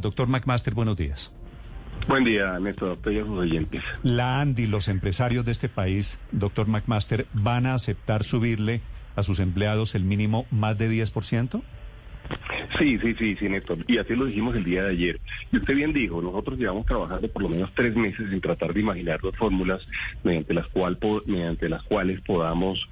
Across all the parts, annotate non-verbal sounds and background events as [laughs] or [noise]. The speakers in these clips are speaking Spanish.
Doctor McMaster, buenos días. Buen día, Néstor, oyentes. La ANDI, los empresarios de este país, doctor McMaster, ¿van a aceptar subirle a sus empleados el mínimo más de 10%? Sí, sí, sí, sí, Néstor. Y así lo dijimos el día de ayer. Y usted bien dijo, nosotros llevamos trabajando por lo menos tres meses en tratar de imaginar dos fórmulas mediante las, cual, mediante las cuales podamos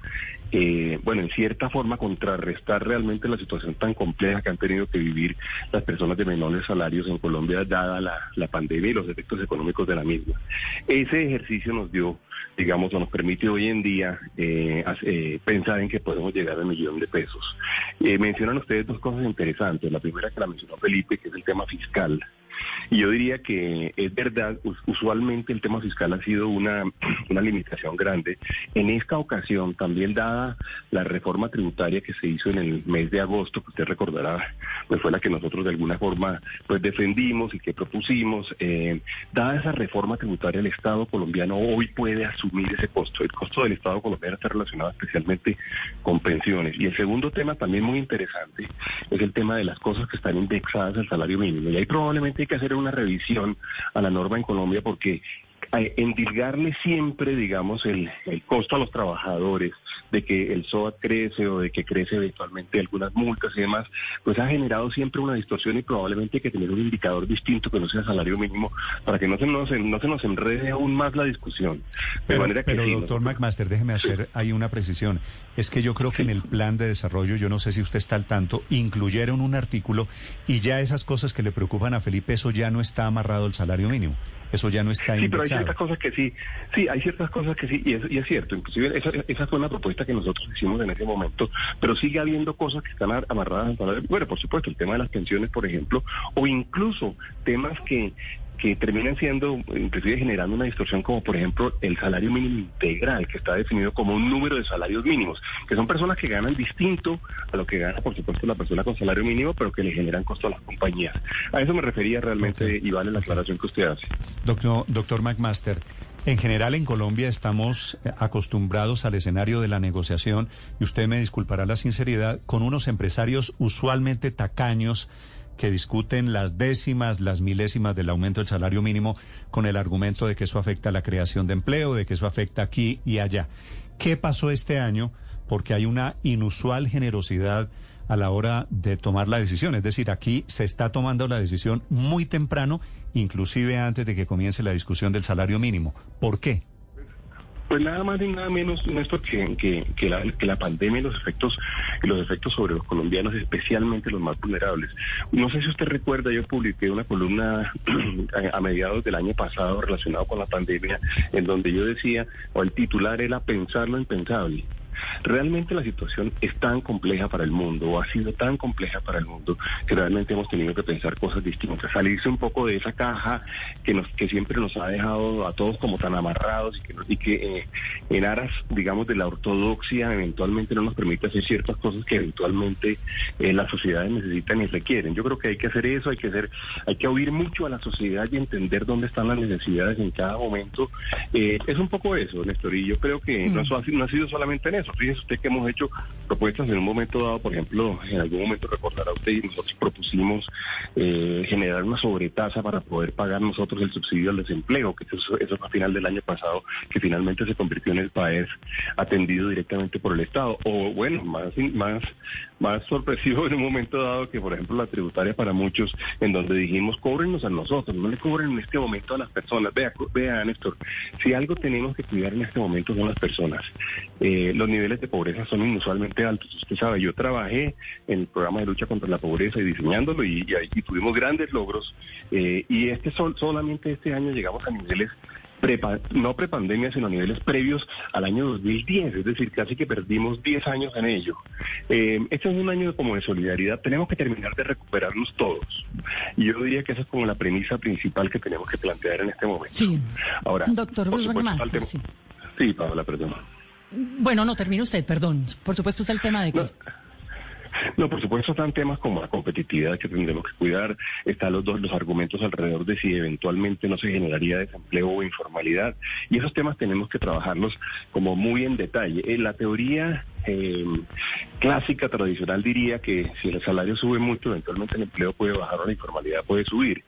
eh, bueno, en cierta forma contrarrestar realmente la situación tan compleja que han tenido que vivir las personas de menores salarios en Colombia, dada la, pandemia y los efectos económicos de la misma. Ese ejercicio nos dio, digamos, o nos permite hoy en día eh, eh, pensar en que podemos llegar al millón de pesos. mencionan ustedes dos cosas interesantes. La primera que la mencionó Felipe, que es el tema fiscal. Y yo diría que es verdad, usualmente el tema fiscal ha sido una, [clears throat] una limitación grande. En esta ocasión, también dada la reforma tributaria que se hizo en el mes de agosto, que usted recordará, pues fue la que nosotros de alguna forma pues defendimos y que propusimos, eh, dada esa reforma tributaria, el Estado colombiano hoy puede asumir ese costo. El costo del Estado colombiano está relacionado especialmente con pensiones. Y el segundo tema también muy interesante es el tema de las cosas que están indexadas al salario mínimo. Y ahí probablemente hay que hacer una revisión a la norma en Colombia porque endilgarle siempre, digamos, el, costo a los trabajadores de que el SOAT crece o de que crece eventualmente algunas multas y demás, pues ha generado siempre una distorsión y probablemente hay que tener un indicador distinto que no sea salario mínimo para que no se nos, no se nos enrede aún más la discusión. pero, doctor McMaster, déjeme hacer ahí una precisión. Es que yo creo que en el plan de desarrollo, yo no sé si usted está al tanto, incluyeron un artículo y ya esas cosas que le preocupan a Felipe, eso ya no está amarrado al salario mínimo. Eso ya no está Sí, pero hay ciertas cosas que sí, sí, hay ciertas cosas que sí, y es, y es cierto. Inclusive esa, esa fue una propuesta que nosotros hicimos en ese momento, pero sigue habiendo cosas que están amarradas al salario. Bueno, por supuesto, el tema de las pensiones, por ejemplo, o incluso temas que que terminan siendo, inclusive generando una distorsión, como por ejemplo el salario mínimo integral, que está definido como un número de salarios mínimos, que son personas que ganan distinto a lo que gana, por supuesto, la persona con salario mínimo, pero que le generan costo a las compañías. A eso me refería realmente y vale la aclaración que usted hace. Doctor, doctor McMaster. En general en Colombia estamos acostumbrados al escenario de la negociación, y usted me disculpará la sinceridad, con unos empresarios usualmente tacaños que discuten las décimas, las milésimas del aumento del salario mínimo con el argumento de que eso afecta a la creación de empleo, de que eso afecta aquí y allá. ¿Qué pasó este año? Porque hay una inusual generosidad a la hora de tomar la decisión. Es decir, aquí se está tomando la decisión muy temprano, inclusive antes de que comience la discusión del salario mínimo. ¿Por qué? Pues nada más y nada menos, Néstor, que, que, que, la, pandemia y los efectos, los efectos sobre los colombianos, especialmente los más vulnerables. No sé si usted recuerda, yo publiqué una columna [clears throat] a mediados del año pasado relacionado con la pandemia, en donde yo decía, o el titular era pensar lo impensable. Realmente la situación es tan compleja para el mundo, o ha sido tan compleja para el mundo, que realmente hemos tenido que pensar cosas distintas, salirse un poco de esa caja que nos que siempre nos ha dejado a todos como tan amarrados y que, y que eh, en aras, digamos, de la ortodoxia eventualmente no nos permite hacer ciertas cosas que eventualmente eh, las sociedades necesitan y requieren. Yo creo que hay que hacer eso, hay que hacer, hay que oír mucho a la sociedad y entender dónde están las necesidades en cada momento. Eh, es un poco eso, Néstor, y yo creo que no, mm. no ha sido solamente en eso Fíjese usted que hemos hecho propuestas en un momento dado, por ejemplo, en algún momento recordará usted y nosotros propusimos eh, generar una sobretasa para poder pagar nosotros el subsidio al desempleo, que eso, fue a final del año pasado, que finalmente se convirtió en el país atendido directamente por el Estado. O bueno, más, más, más sorpresivo [laughs] en un momento dado que, por ejemplo, la tributaria para muchos, en donde dijimos, cóbrenos a nosotros, no le cobren en este momento a las personas. Vea, vea Néstor, si algo tenemos que cuidar en este momento son las personas. Eh, los niveles de pobreza son inusualmente altos. Usted sabe, yo trabajé en el programa de lucha contra la pobreza y diseñándolo y, y, tuvimos grandes logros. Eh, y este sol, solamente este año llegamos a niveles Prepa, no prepandemia, sino a niveles previos al año 2010, es decir, casi que perdimos 10 años en ello. Eh, este es un año como de solidaridad, tenemos que terminar de recuperarnos todos. Y yo diría que esa es como la premisa principal que tenemos que plantear en este momento. Sí. Ahora, doctor Bruce sí. sí, Paola, perdón. Bueno, no, termine usted, perdón. Por supuesto está el tema de que... No. Por supuesto están temas como la competitividad que tendremos que cuidar, están los dos los argumentos alrededor de si eventualmente no se generaría desempleo o informalidad y esos temas tenemos que trabajarlos como muy en detalle. En la teoría eh, clásica, tradicional, diría que si el salario sube mucho, eventualmente el empleo puede bajar o la informalidad puede subir.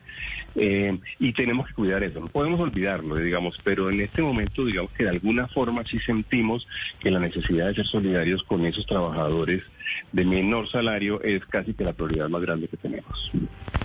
Eh, y tenemos que cuidar eso, no podemos olvidarlo, digamos, pero en este momento, digamos que de alguna forma sí sentimos que la necesidad de ser solidarios con esos trabajadores de menor salario es casi que la prioridad más grande que tenemos.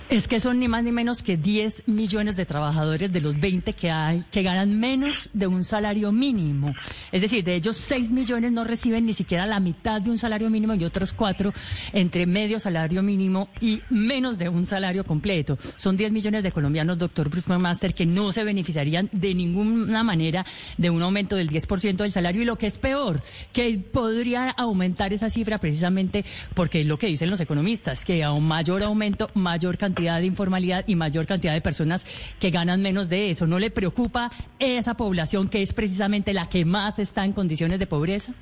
Es que son ni más ni menos que 10 millones de trabajadores de los 20 que hay que ganan menos de un salario mínimo. Es decir, de ellos 6 millones no reciben ni siquiera la mitad de un salario mínimo y otros 4 entre medio salario mínimo y menos de un salario completo. Son 10 millones de colombianos, doctor Bruce McMaster, que no se beneficiarían de ninguna manera de un aumento del 10% del salario y lo que es peor, que podría aumentar esa cifra precisamente porque es lo que dicen los economistas, que a un mayor aumento, mayor cantidad de informalidad y mayor cantidad de personas que ganan menos de eso. ¿No le preocupa esa población que es precisamente la que más está en condiciones de pobreza?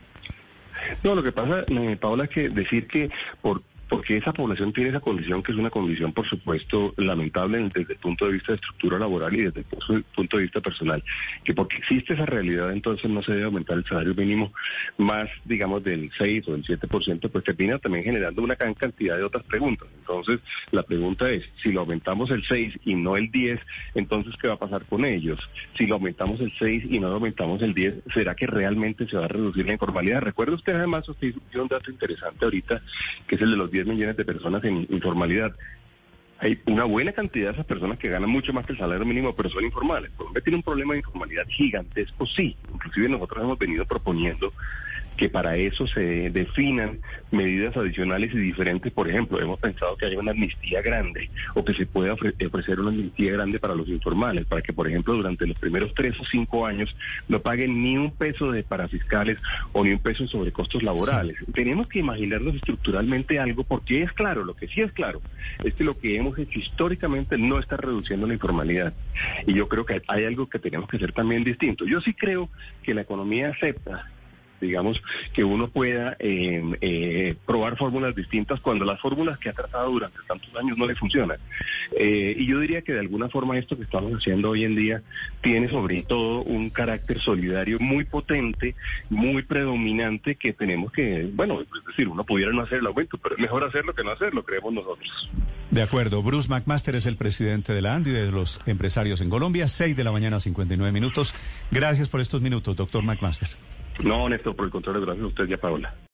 No, lo que pasa, eh, Paola, es que decir que por porque esa población tiene esa condición que es una condición, por supuesto, lamentable desde el punto de vista de estructura laboral y desde el punto de vista personal, que porque existe esa realidad, entonces no se debe aumentar el salario mínimo más, digamos, del 6 o del 7%, pues termina también generando una gran cantidad de otras preguntas. Entonces, la pregunta es, si lo aumentamos el 6 y no el 10, entonces, ¿qué va a pasar con ellos? Si lo aumentamos el 6 y no lo aumentamos el 10, ¿será que realmente se va a reducir la informalidad? Recuerda usted además, usted hizo un dato interesante ahorita, que es el de los 10 millones de personas en informalidad. Hay una buena cantidad de esas personas que ganan mucho más que el salario mínimo, pero son informales. Colombia tiene un problema de informalidad gigantesco, sí. Inclusive nosotros hemos venido proponiendo que para eso se definan medidas adicionales y diferentes. Por ejemplo, hemos pensado que haya una amnistía grande o que se pueda ofrecer una amnistía grande para los informales, para que, por ejemplo, durante los primeros tres o cinco años no paguen ni un peso de parafiscales o ni un peso sobre costos laborales. Tenemos que imaginarnos estructuralmente algo porque es claro, lo que sí es claro, es que lo que hemos hecho históricamente no está reduciendo la informalidad. Y yo creo que hay algo que tenemos que hacer también distinto. Yo sí creo que la economía acepta digamos, que uno pueda eh, eh, probar fórmulas distintas cuando las fórmulas que ha tratado durante tantos años no le funcionan. Eh, y yo diría que de alguna forma esto que estamos haciendo hoy en día tiene sobre todo un carácter solidario muy potente, muy predominante que tenemos que, bueno, es decir, uno pudiera no hacer el aumento, pero es mejor hacerlo que no hacerlo, creemos nosotros. De acuerdo. Bruce McMaster es el presidente de la ANDI, de los empresarios en Colombia, 6 de la mañana, 59 minutos. Gracias por estos minutos, doctor McMaster. No, Néstor, por el contrario, gracias a usted y a Paola.